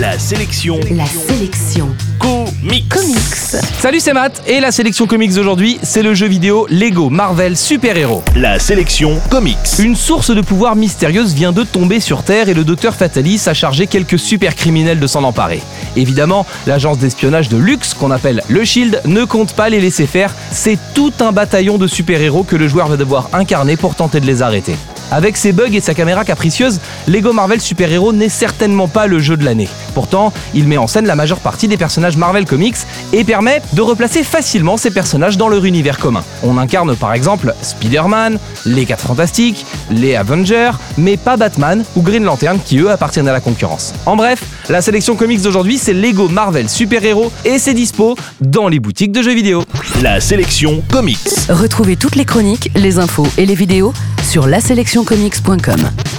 La sélection La sélection comics. comics. Salut, c'est Matt et la sélection comics d'aujourd'hui, c'est le jeu vidéo Lego Marvel Super Héros. La sélection comics. Une source de pouvoir mystérieuse vient de tomber sur Terre et le docteur Fatalis a chargé quelques super criminels de s'en emparer. Évidemment, l'agence d'espionnage de luxe, qu'on appelle le Shield, ne compte pas les laisser faire. C'est tout un bataillon de super-héros que le joueur va devoir incarner pour tenter de les arrêter. Avec ses bugs et sa caméra capricieuse, Lego Marvel Super Héros n'est certainement pas le jeu de l'année. Pourtant, il met en scène la majeure partie des personnages Marvel Comics et permet de replacer facilement ces personnages dans leur univers commun. On incarne par exemple Spider-Man, les 4 Fantastiques, les Avengers, mais pas Batman ou Green Lantern qui eux appartiennent à la concurrence. En bref, la sélection comics d'aujourd'hui c'est Lego Marvel Super Héros et c'est dispo dans les boutiques de jeux vidéo. La sélection comics. Retrouvez toutes les chroniques, les infos et les vidéos sur laselectioncomics.com.